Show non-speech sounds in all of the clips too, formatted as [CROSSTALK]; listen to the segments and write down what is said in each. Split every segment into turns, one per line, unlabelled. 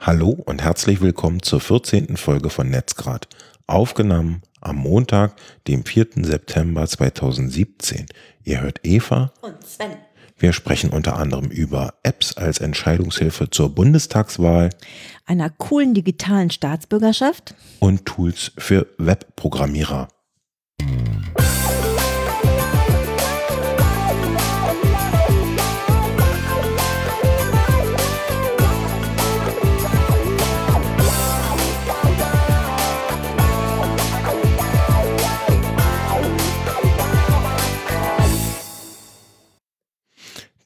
Hallo und herzlich willkommen zur 14. Folge von Netzgrad, aufgenommen am Montag, dem 4. September 2017. Ihr hört Eva
Und Sven.
Wir sprechen unter anderem über Apps als Entscheidungshilfe zur Bundestagswahl
Einer coolen digitalen Staatsbürgerschaft.
und Tools für Webprogrammierer.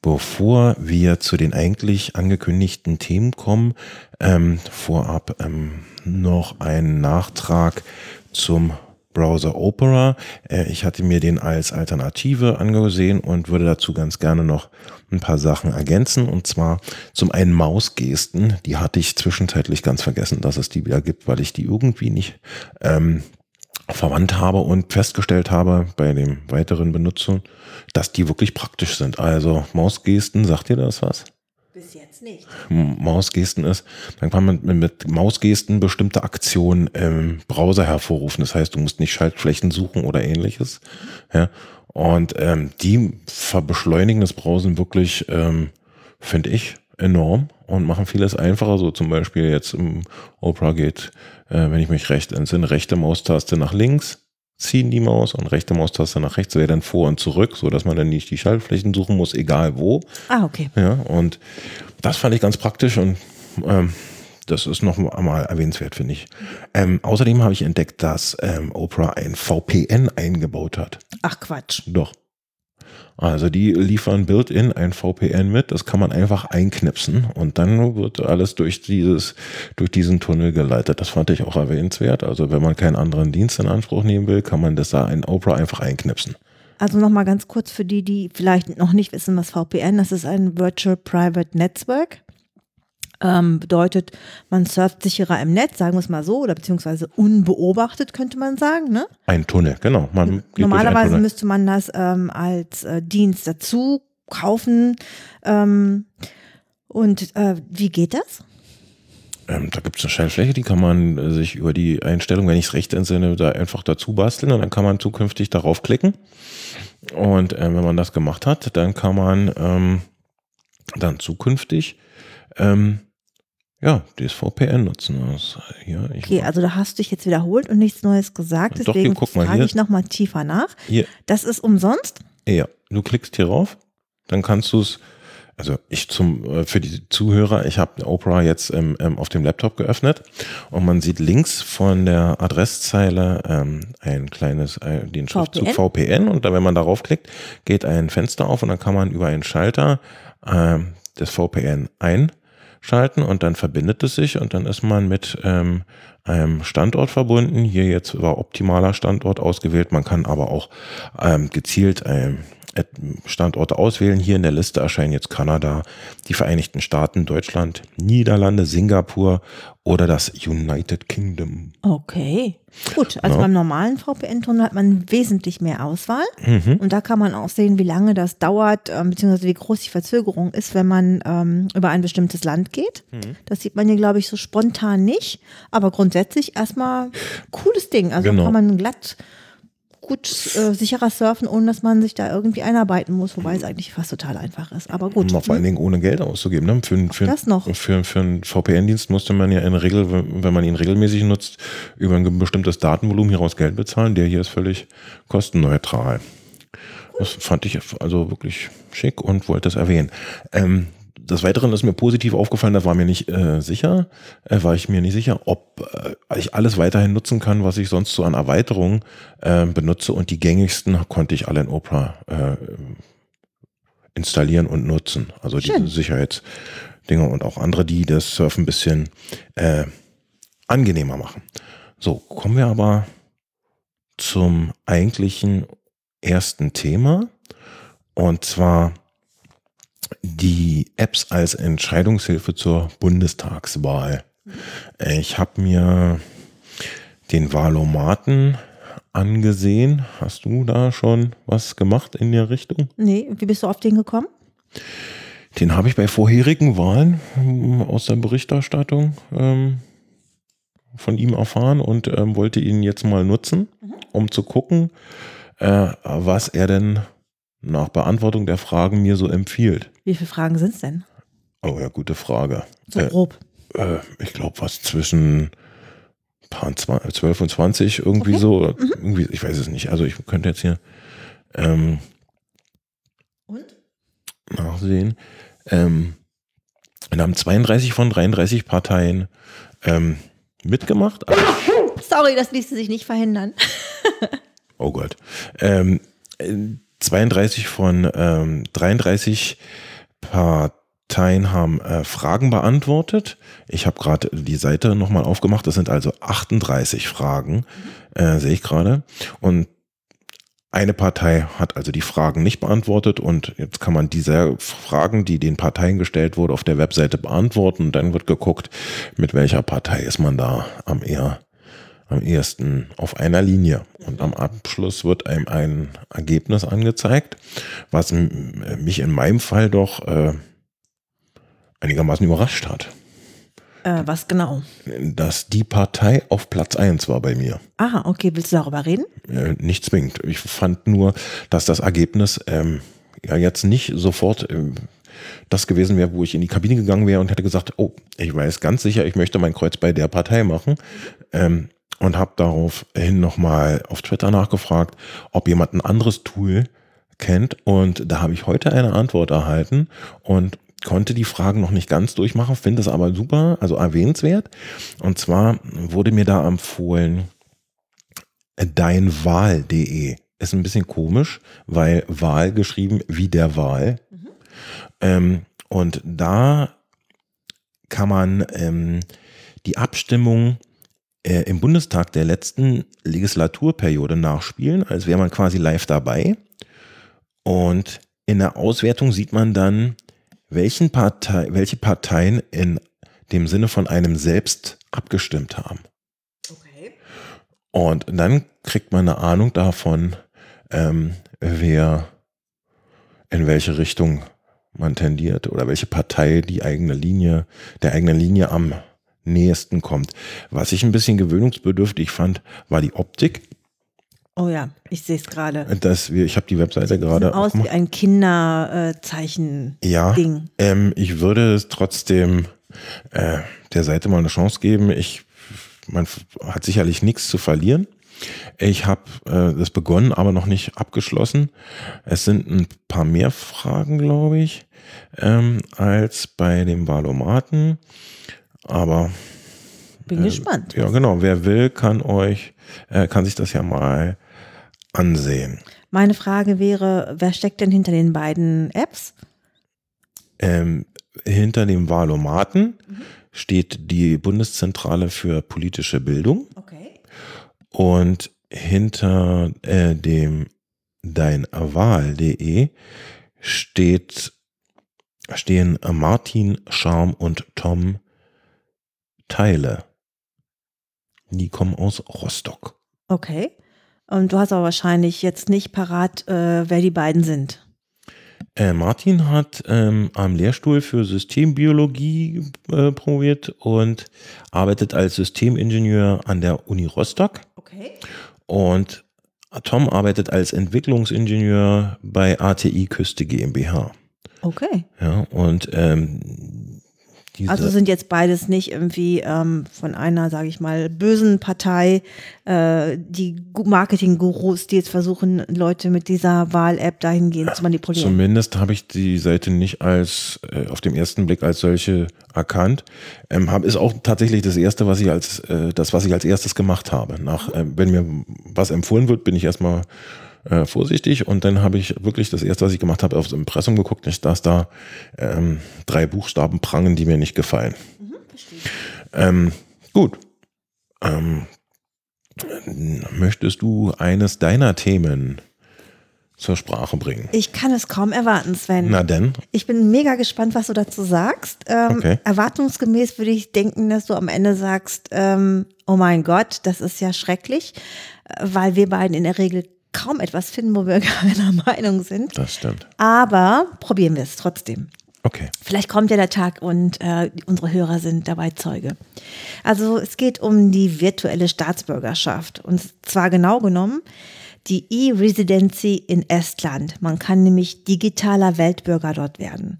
Bevor wir zu den eigentlich angekündigten Themen kommen, ähm, vorab ähm, noch ein Nachtrag zum Browser Opera. Äh, ich hatte mir den als Alternative angesehen und würde dazu ganz gerne noch ein paar Sachen ergänzen. Und zwar zum einen Mausgesten. Die hatte ich zwischenzeitlich ganz vergessen, dass es die wieder gibt, weil ich die irgendwie nicht ähm, verwandt habe und festgestellt habe bei dem weiteren Benutzen, dass die wirklich praktisch sind. Also Mausgesten, sagt ihr das was?
Bis jetzt nicht.
Mausgesten ist, dann kann man mit, Mausgesten bestimmte Aktionen im Browser hervorrufen. Das heißt, du musst nicht Schaltflächen suchen oder ähnliches. Ja. Und ähm, die verbeschleunigen das Browsen wirklich, ähm, finde ich, enorm und machen vieles einfacher. So zum Beispiel jetzt im Opera geht, äh, wenn ich mich recht entsinne, rechte Maustaste nach links ziehen die Maus und rechte Maustaste nach rechts wäre dann vor und zurück, so dass man dann nicht die Schaltflächen suchen muss, egal wo.
Ah, okay.
Ja, und das fand ich ganz praktisch und ähm, das ist noch einmal erwähnenswert, finde ich. Ähm, außerdem habe ich entdeckt, dass ähm, Oprah ein VPN eingebaut hat.
Ach Quatsch.
Doch. Also die liefern Built-in ein VPN mit, das kann man einfach einknipsen und dann wird alles durch dieses, durch diesen Tunnel geleitet. Das fand ich auch erwähnenswert. Also wenn man keinen anderen Dienst in Anspruch nehmen will, kann man das da in Oprah einfach einknipsen.
Also nochmal ganz kurz für die, die vielleicht noch nicht wissen, was VPN, das ist ein Virtual Private Network. Ähm, bedeutet, man surft sicherer im Netz, sagen wir es mal so, oder beziehungsweise unbeobachtet, könnte man sagen. Ne?
Ein Tunnel, genau. Man
Normalerweise
Tunnel.
müsste man das ähm, als äh, Dienst dazu kaufen. Ähm, und äh, wie geht das?
Ähm, da gibt es eine Schaltfläche, die kann man äh, sich über die Einstellung, wenn ich es recht entsinne, da einfach dazu basteln und dann kann man zukünftig darauf klicken. Und äh, wenn man das gemacht hat, dann kann man ähm, dann zukünftig ähm, ja, das VPN nutzen. Das hier, ich,
Okay, also da hast du dich jetzt wiederholt und nichts Neues gesagt,
Doch, hier,
deswegen
guck mal
frage ich nochmal tiefer nach.
hier,
Das ist umsonst?
ja, du klickst hier rauf, dann kannst du es, also ich zum äh, für die Zuhörer, ich habe Opera jetzt ähm, auf dem Laptop geöffnet und man sieht links von der Adresszeile ähm, ein kleines, äh, den Schriftzug VPN und dann, wenn man darauf klickt, geht ein Fenster auf und dann kann man über einen Schalter ähm, das VPN einschalten und dann verbindet es sich und dann ist man mit ähm, einem Standort verbunden. Hier jetzt war optimaler Standort ausgewählt. Man kann aber auch ähm, gezielt ähm, et- Standorte auswählen. Hier in der Liste erscheinen jetzt Kanada, die Vereinigten Staaten, Deutschland, Niederlande, Singapur oder das United Kingdom.
Okay. Gut, also
Ja.
beim normalen VPN-Tunnel hat man wesentlich mehr Auswahl.
Mhm.
Und da kann man auch sehen, wie lange das dauert, ähm, beziehungsweise wie groß die Verzögerung ist, wenn man ähm, über ein bestimmtes Land geht.
Mhm.
Das sieht man hier, glaube ich, so spontan nicht. Aber grundsätzlich erstmal cooles Ding. Also
Genau.
kann man glatt gut äh, sicherer surfen, ohne dass man sich da irgendwie einarbeiten muss, wobei es eigentlich fast total einfach ist. Aber gut.
Noch vor allen Dingen ohne Geld auszugeben. Ne? Für, für,
Das noch.
Für, für einen VPN-Dienst musste man ja in der Regel, wenn man ihn regelmäßig nutzt, über ein bestimmtes Datenvolumen hieraus Geld bezahlen. Der hier ist völlig kostenneutral. Das fand ich also wirklich schick und wollte es erwähnen. Ähm, des Weiteren ist mir positiv aufgefallen, da war mir nicht äh, sicher, äh, war ich mir nicht sicher, ob äh, ich alles weiterhin nutzen kann, was ich sonst so an Erweiterungen äh, benutze und die gängigsten konnte ich alle in Opera äh, installieren und nutzen. Also
Schön.
diese Sicherheitsdinger und auch andere, die das Surfen ein bisschen äh, angenehmer machen. So, kommen wir aber zum eigentlichen ersten Thema. Und zwar die Apps als Entscheidungshilfe zur Bundestagswahl. Ich habe mir den Wahlomaten angesehen. Hast du da schon was gemacht in der Richtung?
Nee, wie bist du auf den gekommen?
Den habe ich bei vorherigen Wahlen ähm, aus der Berichterstattung ähm, von ihm erfahren und ähm, wollte ihn jetzt mal nutzen, um zu gucken, äh, was er denn nach Beantwortung der Fragen mir so empfiehlt.
Wie viele Fragen sind es denn?
Oh ja, gute Frage.
So
Äh,
grob.
äh, ich glaube, was zwischen paar 20, 12 und 20, irgendwie
Okay.
so. Irgendwie, ich weiß es nicht. Also ich könnte jetzt hier ähm,
Und?
nachsehen. Ähm, wir haben 32 von 33 Parteien ähm, mitgemacht.
Sorry, das ließ sich nicht verhindern. [LAUGHS]
oh Gott. Ähm, äh, 32 von ähm, 33 Parteien haben äh, Fragen beantwortet. Ich habe gerade die Seite nochmal aufgemacht. Das sind also 38 Fragen, äh, sehe ich gerade. Und eine Partei hat also die Fragen nicht beantwortet und jetzt kann man diese Fragen, die den Parteien gestellt wurde, auf der Webseite beantworten und dann wird geguckt, mit welcher Partei ist man da am eher am ehesten auf einer Linie. Und am Abschluss wird einem ein Ergebnis angezeigt, was mich in meinem Fall doch äh, einigermaßen überrascht hat.
Äh, was genau?
Dass die Partei auf Platz 1 war bei mir.
Ah, okay, willst du darüber reden?
Äh, nicht zwingend. Ich fand nur, dass das Ergebnis ähm, ja jetzt nicht sofort ähm, das gewesen wäre, wo ich in die Kabine gegangen wäre und hätte gesagt, oh, ich weiß ganz sicher, ich möchte mein Kreuz bei der Partei machen. Ähm, und habe daraufhin nochmal auf Twitter nachgefragt, ob jemand ein anderes Tool kennt. Und da habe ich heute eine Antwort erhalten und konnte die Fragen noch nicht ganz durchmachen, finde es aber super, also erwähnenswert. Und zwar wurde mir da empfohlen, deinwahl.de. Ist ein bisschen komisch, weil Wahl geschrieben wie der Wahl. Ähm, und da kann man ähm, die Abstimmung äh, im Bundestag der letzten Legislaturperiode nachspielen, als wäre man quasi live dabei. Und in der Auswertung sieht man dann, welchen Partei, welche Parteien in dem Sinne von einem selbst abgestimmt haben.
Okay.
Und dann kriegt man eine Ahnung davon, ähm, wer in welche Richtung man tendiert oder welche Partei die eigene Linie, der eigenen Linie am nächsten kommt. Was ich ein bisschen gewöhnungsbedürftig fand, war die Optik.
Oh ja, ich sehe es gerade.
Dass wir, ich habe die Webseite gerade
Aus wie ein Kinderzeichen.
Ja,
Ding.
ähm, ich würde es trotzdem äh, der Seite mal eine Chance geben. Ich, man hat sicherlich nichts zu verlieren. Ich habe äh, das begonnen, aber noch nicht abgeschlossen. Es sind ein paar mehr Fragen, glaube ich, ähm, als bei dem Valomaten. Aber
Bin gespannt.
ja, genau. Wer will, kann euch, äh, kann sich das ja mal ansehen.
Meine Frage wäre, wer steckt denn hinter den beiden Apps?
Ähm, hinter dem Wahlomaten steht die Bundeszentrale für politische Bildung
Okay.
und hinter äh, dem deinwahl.de steht stehen äh, Martin, Charm und Tom Teile. Die kommen aus Rostock.
Okay. Und du hast aber wahrscheinlich jetzt nicht parat, äh, wer die beiden sind.
Äh, Martin hat ähm, am Lehrstuhl für Systembiologie äh, promoviert und arbeitet als Systemingenieur an der Uni Rostock.
Okay.
Und Tom arbeitet als Entwicklungsingenieur bei ATI Küste GmbH.
Okay.
Ja, und ähm, diese,
Also sind jetzt beides nicht irgendwie ähm, von einer, sage ich mal, bösen Partei, äh, die Gu- Marketing-Gurus, die jetzt versuchen, Leute mit dieser Wahl-App dahingehend zu manipulieren.
Zumindest habe ich die Seite nicht als äh, auf dem ersten Blick als solche erkannt. Ähm, hab, ist auch tatsächlich das erste, was ich als äh, das, was ich als erstes gemacht habe. Nach, äh, wenn mir was empfohlen wird, bin ich erstmal äh, vorsichtig und dann habe ich wirklich das erste, was ich gemacht habe, aufs Impressum geguckt, nicht, dass da ähm, drei Buchstaben prangen, die mir nicht gefallen. Ähm, gut. Ähm, möchtest du eines deiner Themen zur Sprache bringen?
Ich kann es kaum erwarten, Sven.
Na denn,
Ich bin mega gespannt, was du dazu sagst. Ähm,
Okay.
Erwartungsgemäß würde ich denken, dass du am Ende sagst, ähm, oh mein Gott, das ist ja schrecklich, äh, weil wir beiden in der Regel kaum etwas finden, wo wir [LAUGHS] keiner Meinung sind.
das stimmt.
Aber probieren wir es trotzdem.
Okay.
Vielleicht kommt ja der Tag und äh, unsere Hörer sind dabei Zeuge. Also es geht um die virtuelle Staatsbürgerschaft und zwar genau genommen die E-Residency in Estland. Man kann nämlich digitaler Weltbürger dort werden.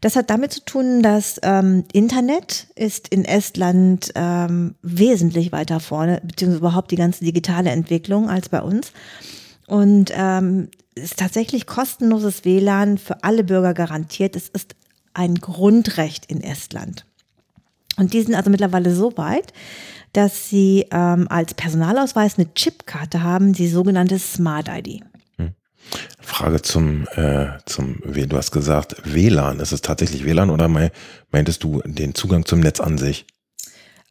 Das hat damit zu tun, dass ähm, Internet ist in Estland ähm, wesentlich weiter vorne, beziehungsweise überhaupt die ganze digitale Entwicklung als bei uns. Und ähm, ist tatsächlich kostenloses WLAN für alle Bürger garantiert. Es ist ein Grundrecht in Estland. Und die sind also mittlerweile so weit, dass sie ähm, als Personalausweis eine Chipkarte haben, die sogenannte Smart ID.
Hm. Frage zum, äh, zum, du hast gesagt WLAN. Ist es tatsächlich WLAN oder meintest du den Zugang zum Netz an sich?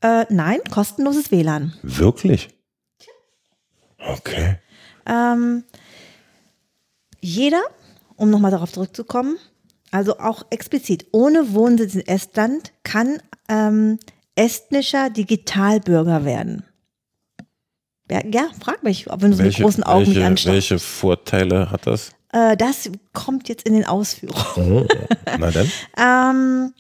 Äh, nein, kostenloses WLAN.
Wirklich? Okay.
Ähm, jeder, um nochmal darauf zurückzukommen, also auch explizit, ohne Wohnsitz in Estland kann ähm, estnischer Digitalbürger werden. Ja, ja, frag mich, ob wenn du welche, so mit großen Augen
welche,
mich anschaust.
Welche Vorteile hat das?
Äh, das kommt jetzt in den Ausführungen.
Oh, na dann. [LAUGHS]
ähm,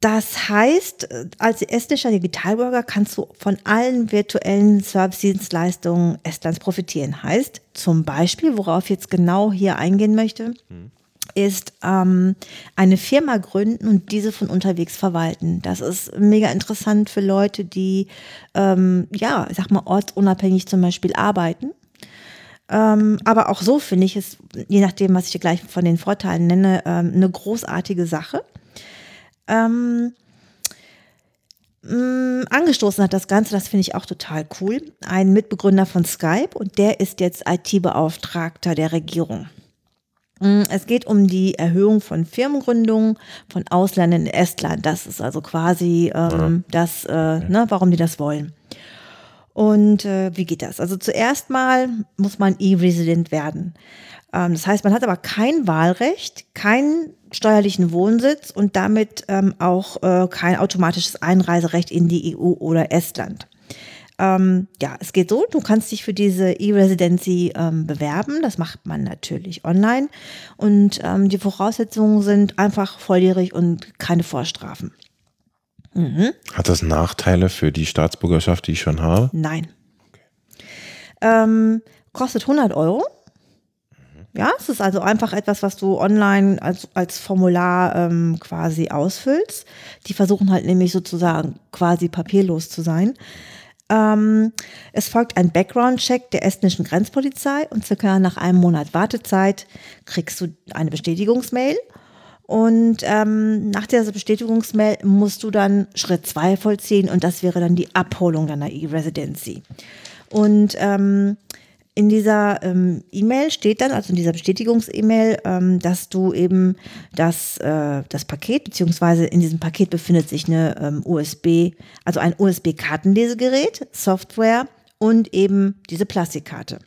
das heißt, als estnischer Digitalbürger kannst du von allen virtuellen Service-Dienstleistungen Estlands profitieren. Heißt zum Beispiel, worauf ich jetzt genau hier eingehen möchte, hm. ist ähm, eine Firma gründen und diese von unterwegs verwalten. Das ist mega interessant für Leute, die, ähm, ja, ich sag mal, ortsunabhängig zum Beispiel arbeiten. Ähm, aber auch so finde ich es, je nachdem, was ich dir gleich von den Vorteilen nenne, ähm, eine großartige Sache. Ähm, mm, angestoßen hat das Ganze, das finde ich auch total cool, ein Mitbegründer von Skype und der ist jetzt IT-Beauftragter der Regierung. Mm, es geht um die Erhöhung von Firmengründungen von Ausländern in Estland. Das ist also quasi ähm, das, äh, ne, warum die das wollen. Und äh, wie geht das? Also zuerst mal muss man E-Resident werden. Ähm, das heißt, man hat aber kein Wahlrecht, keinen steuerlichen Wohnsitz und damit ähm, auch äh, kein automatisches Einreiserecht in die EU oder Estland. Ähm, ja, es geht so, du kannst dich für diese E-Residency ähm, bewerben. Das macht man natürlich online. Und ähm, die Voraussetzungen sind einfach volljährig und keine Vorstrafen.
Mhm. Hat das Nachteile für die Staatsbürgerschaft, die ich schon habe?
Nein. Okay. Ähm, kostet 100 Euro. Ja, es ist also einfach etwas, was du online als, als Formular ähm, quasi ausfüllst. Die versuchen halt nämlich sozusagen quasi papierlos zu sein. Ähm, es folgt ein Background-Check der estnischen Grenzpolizei und circa nach einem Monat Wartezeit kriegst du eine Bestätigungsmail. Und ähm, nach dieser Bestätigungsmail musst du dann Schritt zwei vollziehen und das wäre dann die Abholung deiner E-Residency. Und ähm, in dieser ähm, E-Mail steht dann, also in dieser Bestätigungs-E-Mail, ähm, dass du eben das, äh, das Paket, beziehungsweise in diesem Paket befindet sich eine ähm, USB, also ein USB-Kartenlesegerät, Software und eben diese Plastikkarte.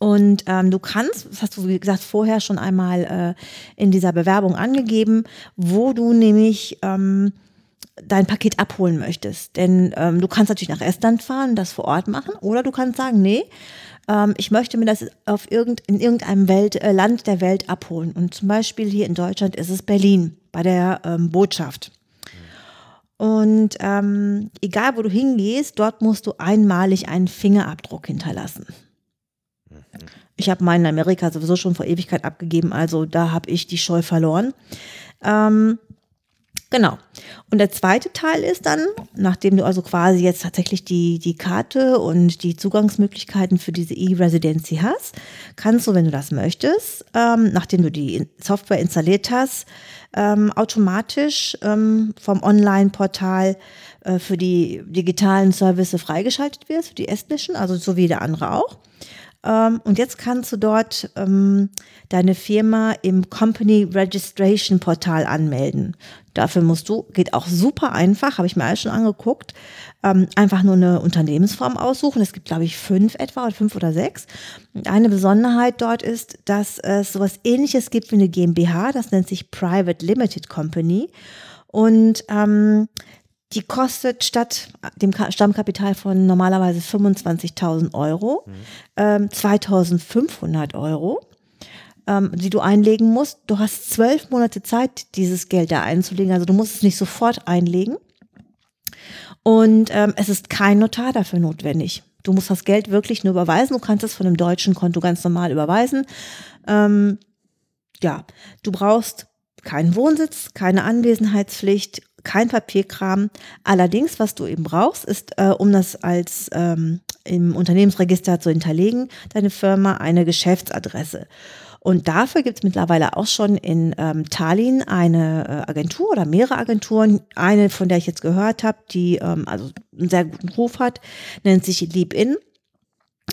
Und ähm, du kannst, das hast du wie gesagt vorher schon einmal äh, in dieser Bewerbung angegeben, wo du nämlich ähm, dein Paket abholen möchtest. Denn ähm, du kannst natürlich nach Estland fahren, das vor Ort machen, oder du kannst sagen, nee, ähm, ich möchte mir das auf irgend, in irgendeinem Welt, äh, Land der Welt abholen. Und zum Beispiel hier in Deutschland ist es Berlin bei der ähm, Botschaft. Und ähm, egal, wo du hingehst, dort musst du einmalig einen Fingerabdruck hinterlassen. Ich habe meinen in Amerika sowieso schon vor Ewigkeit abgegeben, also da habe ich die Scheu verloren. Ähm, Genau. Und der zweite Teil ist dann, nachdem du also quasi jetzt tatsächlich die, die Karte und die Zugangsmöglichkeiten für diese E-Residency hast, kannst du, wenn du das möchtest, ähm, nachdem du die Software installiert hast, ähm, automatisch ähm, vom Online-Portal äh, für die digitalen Services freigeschaltet wirst, für die estnischen, also so wie der andere auch. Ähm, und jetzt kannst du dort ähm, deine Firma im Company Registration Portal anmelden. Dafür musst du, geht auch super einfach, habe ich mir alles schon angeguckt, ähm, einfach nur eine Unternehmensform aussuchen. Es gibt, glaube ich, fünf etwa oder fünf oder sechs. Und eine Besonderheit dort ist, dass es sowas ähnliches gibt wie eine GmbH, das nennt sich Private Limited Company. Und ähm, die kostet statt dem Stammkapital von normalerweise 25.000 Euro mhm. ähm, 2.500 Euro. Ähm, die du einlegen musst. Du hast zwölf Monate Zeit, dieses Geld da einzulegen. Also du musst es nicht sofort einlegen. Und ähm, es ist kein Notar dafür notwendig. Du musst das Geld wirklich nur überweisen. Du kannst es von einem deutschen Konto ganz normal überweisen. Ähm, ja, du brauchst keinen Wohnsitz, keine Anwesenheitspflicht, kein Papierkram. Allerdings, was du eben brauchst, ist, äh, um das als ähm, im Unternehmensregister zu hinterlegen, deine Firma eine Geschäftsadresse. Und dafür gibt es mittlerweile auch schon in ähm, Tallinn eine äh, Agentur oder mehrere Agenturen. Eine, von der ich jetzt gehört habe, die ähm, also einen sehr guten Ruf hat, nennt sich LeapIn.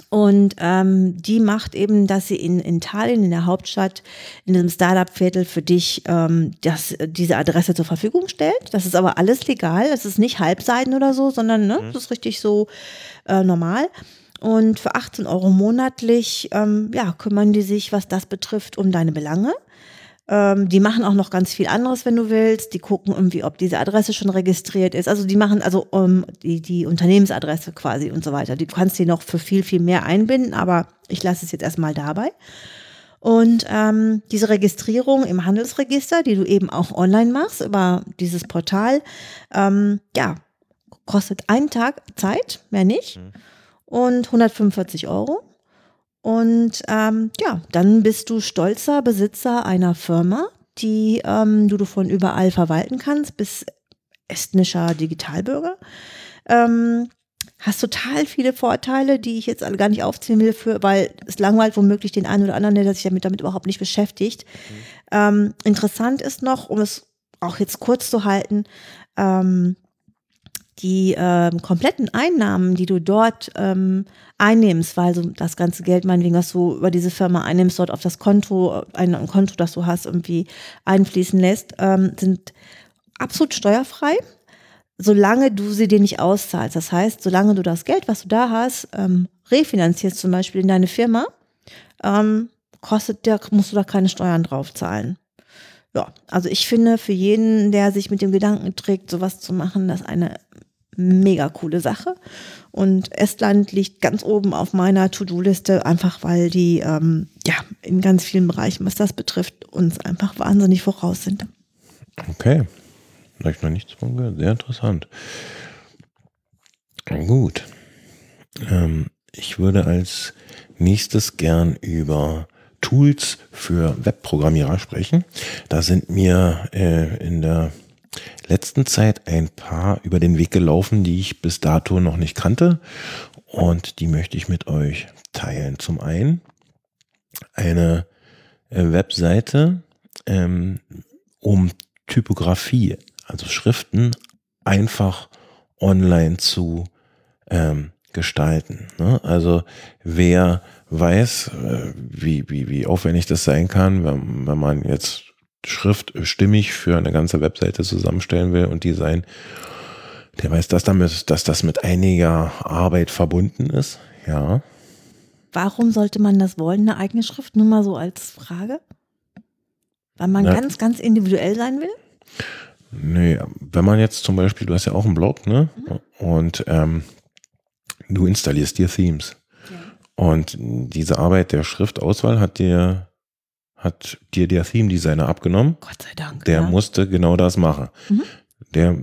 Und ähm, die macht eben, dass sie in, in Tallinn, in der Hauptstadt, in diesem Startup-Viertel für dich ähm, das, diese Adresse zur Verfügung stellt. Das ist aber alles legal. Das ist nicht Halbseiten oder so, sondern ne, mhm. das ist richtig so äh, normal. Und für 18 Euro monatlich ähm, ja, kümmern die sich, was das betrifft, um deine Belange. Ähm, die machen auch noch ganz viel anderes, wenn du willst. Die gucken irgendwie, ob diese Adresse schon registriert ist. Also die machen also um, die, die Unternehmensadresse quasi und so weiter. Du kannst die noch für viel, viel mehr einbinden, aber ich lasse es jetzt erstmal dabei. Und ähm, diese Registrierung im Handelsregister, die du eben auch online machst über dieses Portal, ähm, ja, kostet einen Tag Zeit, mehr nicht. Mhm und 145 Euro. Und ähm, ja, dann bist du stolzer Besitzer einer Firma, die ähm, du von überall verwalten kannst, bis estnischer Digitalbürger. Ähm, hast total viele Vorteile, die ich jetzt alle gar nicht aufzählen will, für, weil es langweilt womöglich den einen oder anderen, der sich damit, damit überhaupt nicht beschäftigt. Mhm. Ähm, interessant ist noch, um es auch jetzt kurz zu halten, ähm, die ähm, kompletten Einnahmen, die du dort ähm, einnimmst, weil so das ganze Geld, meinetwegen, was du über diese Firma einnimmst, dort auf das Konto, ein, ein Konto, das du hast, irgendwie einfließen lässt, ähm, sind absolut steuerfrei, solange du sie dir nicht auszahlst. Das heißt, solange du das Geld, was du da hast, ähm, refinanzierst, zum Beispiel in deine Firma, ähm, kostet der, musst du da keine Steuern drauf zahlen. Ja, also ich finde, für jeden, der sich mit dem Gedanken trägt, sowas zu machen, das eine mega coole Sache. Und Estland liegt ganz oben auf meiner To-Do-Liste, einfach weil die ähm, ja in ganz vielen Bereichen, was das betrifft, uns einfach wahnsinnig voraus sind.
Okay. Habe ich noch nichts von gehört. Sehr interessant. Gut. Ähm, ich würde als nächstes gern über Tools für Webprogrammierer sprechen. Da sind mir äh, in der letzten Zeit ein paar über den Weg gelaufen, die ich bis dato noch nicht kannte. Und die möchte ich mit euch teilen. Zum einen eine äh, Webseite, ähm, um Typografie, also Schriften, einfach online zu ähm, gestalten. Ne? Also wer weiß, äh, wie, wie, wie aufwendig das sein kann, wenn, wenn man jetzt Schrift stimmig für eine ganze Webseite zusammenstellen will und Design, der weiß, dass, damit, dass das mit einiger Arbeit verbunden ist. Ja.
Warum sollte man das wollen, eine eigene Schrift? Nur mal so als Frage. Weil man Na, ganz, ganz individuell sein will?
Nee, wenn man jetzt zum Beispiel, du hast ja auch einen Blog, ne? Mhm. Und ähm, du installierst dir Themes. Ja. Und diese Arbeit der Schriftauswahl hat dir hat dir der Theme Designer abgenommen.
Gott sei Dank.
Der ja. musste genau das machen. Mhm. Der,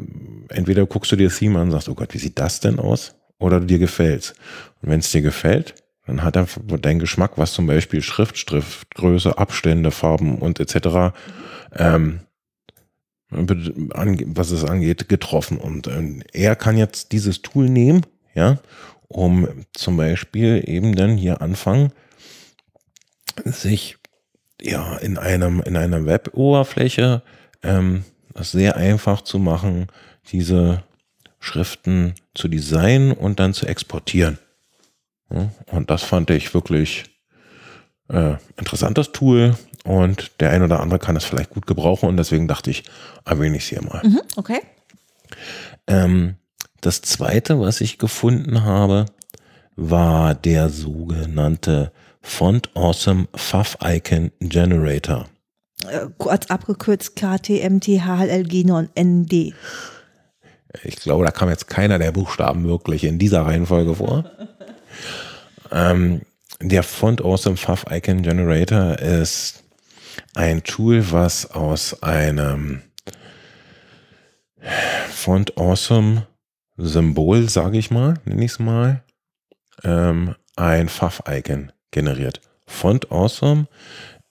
entweder guckst du dir das Theme an und sagst, oh Gott, wie sieht das denn aus? Oder dir gefällt's. Und wenn es dir gefällt, dann hat er dein Geschmack, was zum Beispiel Schrift, Schriftgröße, Abstände, Farben und etc. Ähm, was es angeht, getroffen. Und äh, er kann jetzt dieses Tool nehmen, ja, um zum Beispiel eben dann hier anfangen, sich ja, in einem, in einer Web-Oberfläche ähm, das sehr einfach zu machen, diese Schriften zu designen und dann zu exportieren. Ja, und das fand ich wirklich äh, interessantes Tool und der ein oder andere kann es vielleicht gut gebrauchen und deswegen dachte ich, erwähne ich es hier mal.
Mhm, okay.
Ähm, das zweite, was ich gefunden habe, war der sogenannte Font Awesome Fav Icon Generator.
Äh, kurz abgekürzt KTMTHLG9ND.
Ich glaube, da kam jetzt keiner der Buchstaben wirklich in dieser Reihenfolge vor. [LAUGHS] ähm, der Font Awesome Fav Icon Generator ist ein Tool, was aus einem Font Awesome Symbol, sage ich mal, nenne ich es mal, ähm, ein Pfaff-Icon generiert. Font Awesome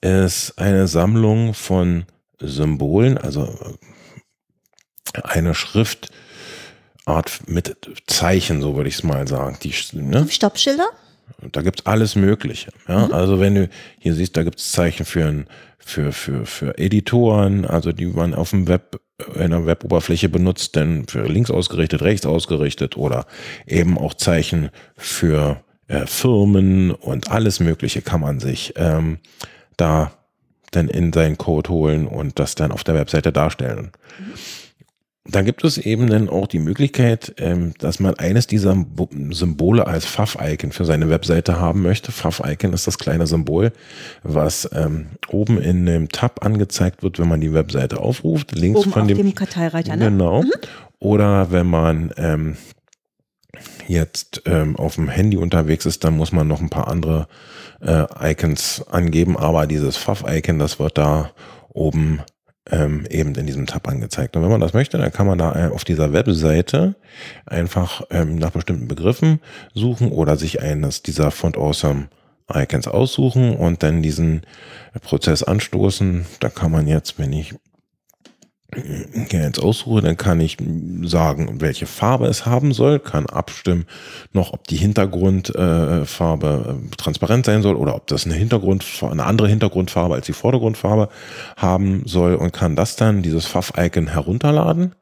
ist eine Sammlung von Symbolen, also eine Schriftart mit Zeichen, so würde ich es mal sagen. Die,
ne? Stoppschilder?
Da gibt es alles Mögliche. Ja? Mhm. Also wenn du hier siehst, da gibt es Zeichen für, für, für, für Editoren, also die man auf dem Web, in der Weboberfläche benutzt, denn für links ausgerichtet, rechts ausgerichtet oder eben auch Zeichen für äh, Firmen und alles Mögliche kann man sich ähm, da dann in seinen Code holen und das dann auf der Webseite darstellen. Mhm. Da gibt es eben dann auch die Möglichkeit, ähm, dass man eines dieser Symbole als Pfaff-Icon für seine Webseite haben möchte. Pfaff-Icon ist das kleine Symbol, was ähm, oben in dem Tab angezeigt wird, wenn man die Webseite aufruft. Links
oben
von dem,
dem Karteireiter,
ne? Genau. Mhm. Oder wenn man ähm, jetzt ähm, auf dem Handy unterwegs ist, dann muss man noch ein paar andere äh, Icons angeben, aber dieses Pfaff-Icon, das wird da oben ähm, eben in diesem Tab angezeigt. Und wenn man das möchte, dann kann man da äh, auf dieser Webseite einfach ähm, nach bestimmten Begriffen suchen oder sich eines dieser Font Awesome Icons aussuchen und dann diesen Prozess anstoßen. Da kann man jetzt, wenn ich jetzt aussuche, dann kann ich sagen, welche Farbe es haben soll, kann abstimmen noch, ob die Hintergrundfarbe äh, transparent sein soll oder ob das eine Hintergrund, eine andere Hintergrundfarbe als die Vordergrundfarbe haben soll und kann das dann, dieses Pfaff-Icon herunterladen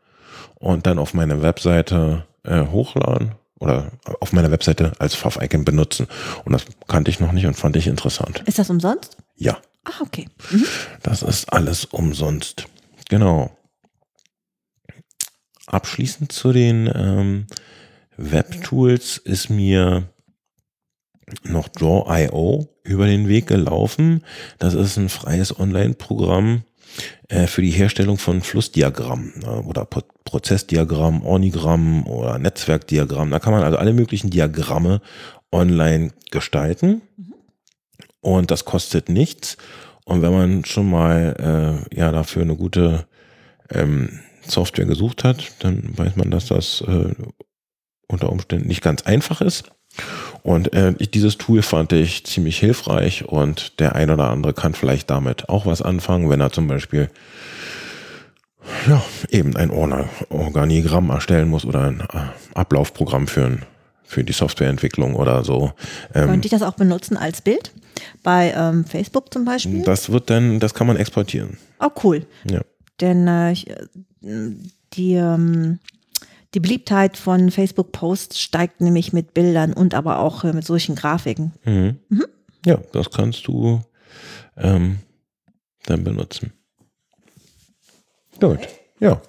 und dann auf meine Webseite äh, hochladen oder auf meiner Webseite als Pfaff-Icon benutzen. Und das kannte ich noch nicht und fand ich interessant.
Ist das umsonst?
Ja.
Ah, okay. Mhm.
Das ist alles umsonst. Genau. Abschließend zu den ähm, Web-Tools ist mir noch Draw.io über den Weg gelaufen. Das ist ein freies Online-Programm äh, für die Herstellung von Flussdiagrammen äh, oder Pro Prozessdiagramm, Ornigramm oder Netzwerkdiagramm. Da kann man also alle möglichen Diagramme online gestalten. Und das kostet nichts. Und wenn man schon mal äh, ja dafür eine gute ähm, Software gesucht hat, dann weiß man, dass das äh, unter Umständen nicht ganz einfach ist. Und äh, ich, dieses Tool fand ich ziemlich hilfreich und der ein oder andere kann vielleicht damit auch was anfangen, wenn er zum Beispiel ja, eben ein Organigramm erstellen muss oder ein äh, Ablaufprogramm führen für die Softwareentwicklung oder so.
Ähm, Könnte ich das auch benutzen als Bild? Bei ähm, Facebook zum Beispiel?
Das wird dann, das kann man exportieren.
Oh, cool.
Ja.
Denn äh, die, ähm, die Beliebtheit von Facebook-Posts steigt nämlich mit Bildern und aber auch äh, mit solchen Grafiken.
Mhm. Mhm. Ja, das kannst du ähm, dann benutzen. Gut, ja.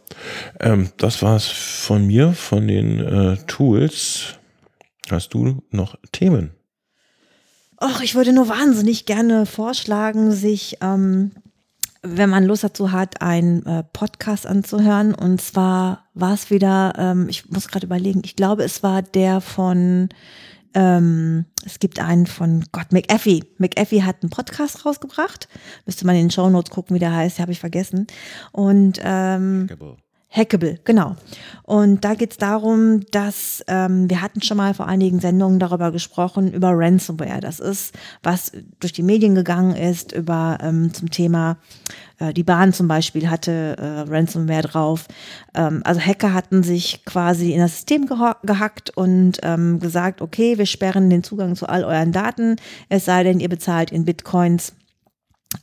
Ähm, das war's von mir, von den äh, Tools. Hast du noch Themen?
Och, ich würde nur wahnsinnig gerne vorschlagen, sich ähm, wenn man Lust dazu hat, einen äh, Podcast anzuhören. Und zwar war es wieder, ähm, ich muss gerade überlegen, ich glaube, es war der von, ähm, es gibt einen von Gott, McAfee. McAfee hat einen Podcast rausgebracht. Müsste man in den Show Notes gucken, wie der heißt, habe ich vergessen. Und ähm, genau. Und da geht es darum, dass ähm, wir hatten schon mal vor einigen Sendungen darüber gesprochen, über Ransomware. Das ist, was durch die Medien gegangen ist, über ähm, zum Thema, äh, die Bahn zum Beispiel hatte äh, Ransomware drauf. Ähm, also Hacker hatten sich quasi in das System gehackt und ähm, gesagt, okay, wir sperren den Zugang zu all euren Daten, es sei denn, ihr bezahlt in Bitcoins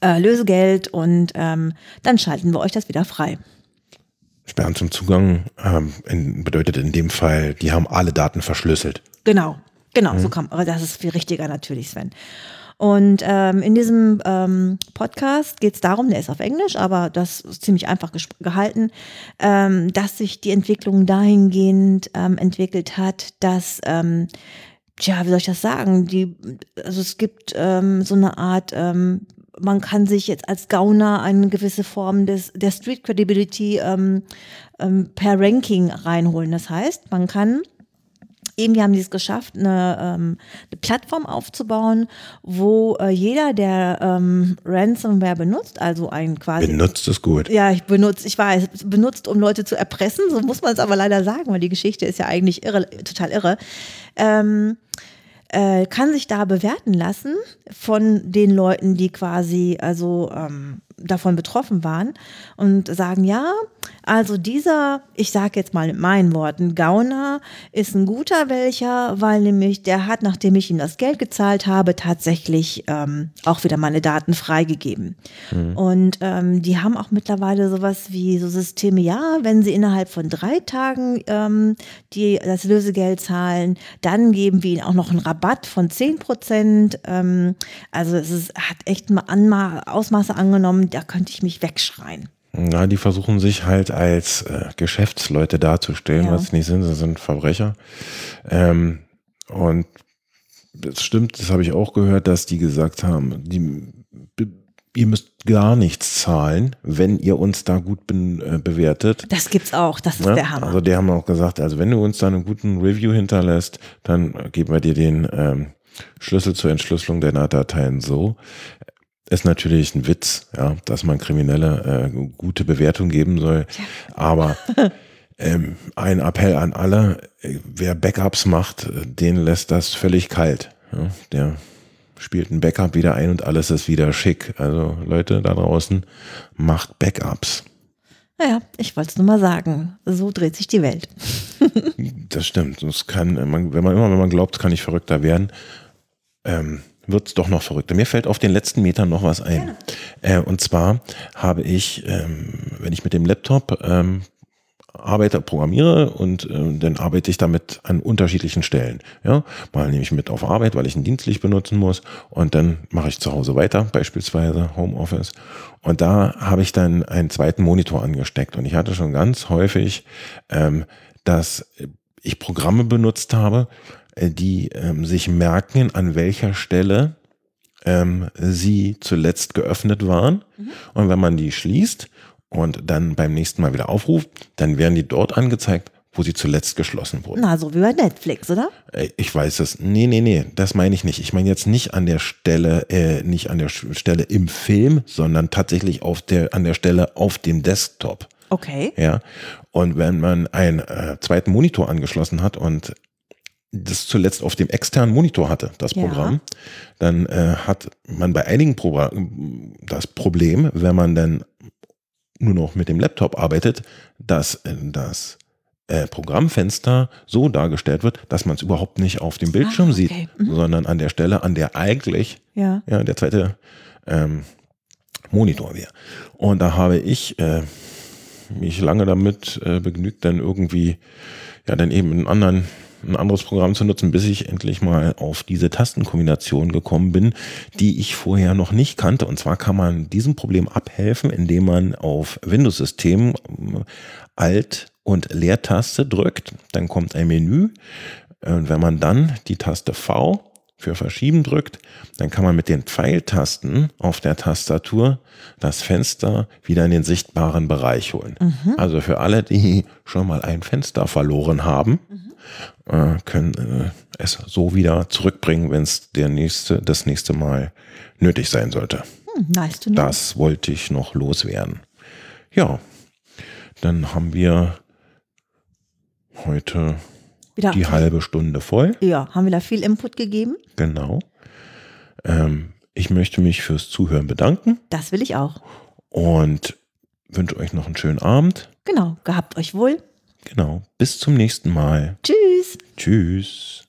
äh, Lösegeld und ähm, dann schalten wir euch das wieder frei.
Sperren zum Zugang ähm, in, bedeutet in dem Fall, die haben alle Daten verschlüsselt.
Genau, genau, mhm. so kann aber das ist viel richtiger natürlich, Sven. Und ähm, in diesem ähm, Podcast geht es darum, der ist auf Englisch, aber das ist ziemlich einfach gehalten, ähm, dass sich die Entwicklung dahingehend ähm, entwickelt hat, dass, ähm, tja, wie soll ich das sagen, die, also es gibt ähm, so eine Art man kann sich jetzt als Gauner eine gewisse Form des, der Street Credibility ähm, ähm, per Ranking reinholen. Das heißt, man kann irgendwie haben die es geschafft, eine, ähm, eine Plattform aufzubauen, wo äh, jeder, der ähm, Ransomware benutzt, also ein quasi.
Benutzt es gut.
Ja, ich benutze, ich weiß, benutzt, um Leute zu erpressen, so muss man es aber leider sagen, weil die Geschichte ist ja eigentlich irre, total irre. Ähm, äh, kann sich da bewerten lassen von den Leuten, die quasi also ähm, davon betroffen waren und sagen, ja, also dieser, ich sage jetzt mal in meinen Worten, Gauner ist ein guter welcher, weil nämlich der hat, nachdem ich ihm das Geld gezahlt habe, tatsächlich ähm, auch wieder meine Daten freigegeben. Mhm. Und ähm, die haben auch mittlerweile sowas wie so Systeme, ja, wenn sie innerhalb von drei Tagen ähm, die, das Lösegeld zahlen, dann geben wir ihnen auch noch einen Rabatt von 10 Prozent. Ähm, also es ist, hat echt mal Ausmaße angenommen, da könnte ich mich wegschreien.
Na, die versuchen sich halt als äh, Geschäftsleute darzustellen, ja. was sie nicht sind, sie sind Verbrecher. Ähm, und das stimmt, das habe ich auch gehört, dass die gesagt haben, die, ihr müsst gar nichts zahlen, wenn ihr uns da gut be äh, bewertet.
Das gibt's auch, das ist ja? der Hammer.
Also die haben auch gesagt, also wenn du uns da einen guten Review hinterlässt, dann geben wir dir den ähm, Schlüssel zur Entschlüsselung deiner Dateien so ist natürlich ein Witz, ja, dass man Kriminelle äh, gute Bewertung geben soll. Aber [LAUGHS] ähm, ein Appell an alle, äh, wer Backups macht, äh, den lässt das völlig kalt. Ja, der spielt ein Backup wieder ein und alles ist wieder schick. Also Leute da draußen, macht Backups.
Naja, ich wollte es nur mal sagen. So dreht sich die Welt. [LAUGHS]
das stimmt. Das kann, wenn man immer, wenn man glaubt, kann ich verrückter werden. Ähm, wird es doch noch verrückter. Mir fällt auf den letzten Metern noch was ein. Äh, und zwar habe ich, ähm, wenn ich mit dem Laptop ähm, arbeite, programmiere und äh, dann arbeite ich damit an unterschiedlichen Stellen. Ja, mal nehme ich mit auf Arbeit, weil ich ein Dienstlicht benutzen muss und dann mache ich zu Hause weiter, beispielsweise Homeoffice. Und da habe ich dann einen zweiten Monitor angesteckt und ich hatte schon ganz häufig, ähm, dass ich Programme benutzt habe, die ähm, sich merken, an welcher Stelle ähm, sie zuletzt geöffnet waren. Mhm. Und wenn man die schließt und dann beim nächsten Mal wieder aufruft, dann werden die dort angezeigt, wo sie zuletzt geschlossen wurden.
Na, so wie bei Netflix, oder?
Äh, ich weiß es. Nee, nee, nee, das meine ich nicht. Ich meine jetzt nicht an der Stelle, äh, nicht an der Stelle im Film, sondern tatsächlich auf der, an der Stelle auf dem Desktop.
Okay.
Ja. Und wenn man einen äh, zweiten Monitor angeschlossen hat und das zuletzt auf dem externen Monitor hatte, das Programm, ja. dann äh, hat man bei einigen Pro das Problem, wenn man dann nur noch mit dem Laptop arbeitet, dass äh, das äh, Programmfenster so dargestellt wird, dass man es überhaupt nicht auf dem Bildschirm ah, okay. sieht, mhm. sondern an der Stelle, an der eigentlich ja. Ja, der zweite ähm, Monitor wäre. Und da habe ich äh, mich lange damit äh, begnügt, dann irgendwie ja dann eben einen anderen ein anderes Programm zu nutzen, bis ich endlich mal auf diese Tastenkombination gekommen bin, die ich vorher noch nicht kannte. Und zwar kann man diesem Problem abhelfen, indem man auf Windows-Systemen äh, Alt- und Leertaste drückt. Dann kommt ein Menü. Und wenn man dann die Taste V für Verschieben drückt, dann kann man mit den Pfeiltasten auf der Tastatur das Fenster wieder in den sichtbaren Bereich holen. Mhm. Also für alle, die schon mal ein Fenster verloren haben, mhm. Äh, können äh, es so wieder zurückbringen, wenn es der nächste, das nächste Mal nötig sein sollte.
Hm, nice
das wollte ich noch loswerden. Ja, dann haben wir heute wieder die halbe Stunde voll.
Ja, haben wir da viel Input gegeben?
Genau. Ähm, ich möchte mich fürs Zuhören bedanken.
Das will ich auch.
Und wünsche euch noch einen schönen Abend.
Genau, gehabt euch wohl.
Genau. Bis zum nächsten Mal.
Tschüss.
Tschüss.